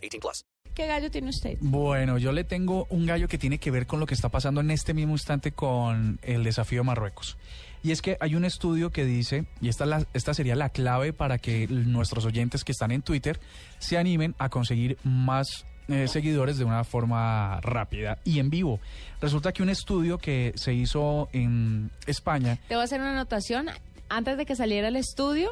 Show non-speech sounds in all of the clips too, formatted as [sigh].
18 plus. ¿Qué gallo tiene usted? Bueno, yo le tengo un gallo que tiene que ver con lo que está pasando en este mismo instante con el desafío de Marruecos. Y es que hay un estudio que dice, y esta, la- esta sería la clave para que nuestros oyentes que están en Twitter se animen a conseguir más eh, seguidores de una forma rápida y en vivo. Resulta que un estudio que se hizo en España, Te voy a hacer una anotación. Antes de que saliera el estudio,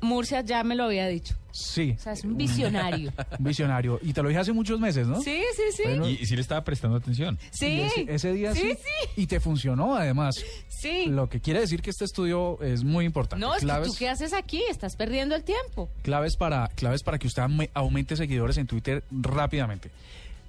Murcia ya me lo había dicho. sí, O sea, es un visionario. [laughs] un visionario, y te lo dije hace muchos meses, ¿no? sí, sí, sí. Bueno, Y, y sí le estaba prestando atención. Sí, ese, ese día sí, sí, sí. y te funcionó además. sí. Lo que quiere decir que este estudio es muy importante. No, es que tú qué haces aquí, estás perdiendo el tiempo. claves para, claves para que usted aume- aumente seguidores en Twitter rápidamente.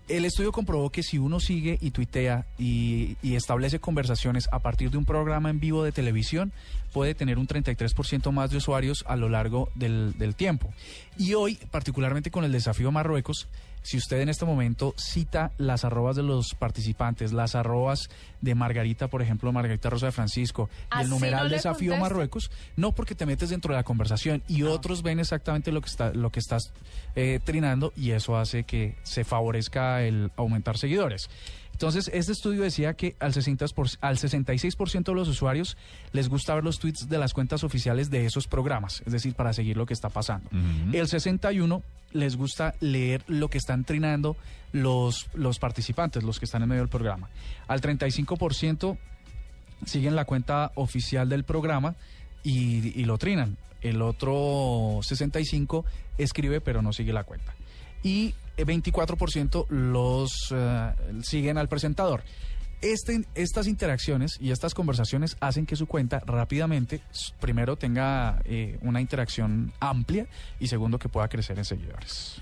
El estudio comprobó que si uno sigue y tuitea y, y establece conversaciones a partir de un programa en vivo de televisión, puede tener un 33% más de usuarios a lo largo del, del tiempo. Y hoy, particularmente con el desafío Marruecos, si usted en este momento cita las arrobas de los participantes, las arrobas de Margarita, por ejemplo, Margarita Rosa de Francisco, y ¿Así el numeral desafío? Marruecos, no porque te metes dentro de la conversación y otros ven exactamente lo que está lo que estás eh, trinando y eso hace que se favorezca el aumentar seguidores. Entonces, este estudio decía que al, 60 por- al 66% de los usuarios les gusta ver los tweets de las cuentas oficiales de esos programas, es decir, para seguir lo que está pasando. El 61 les gusta leer lo que están trinando los, los participantes, los que están en medio del programa. Al 35% siguen la cuenta oficial del programa y, y lo trinan. El otro 65 escribe pero no sigue la cuenta. Y 24% los eh, siguen al presentador. Este- estas interacciones y estas conversaciones hacen que su cuenta rápidamente, primero, tenga eh, una interacción amplia y segundo, que pueda crecer en seguidores.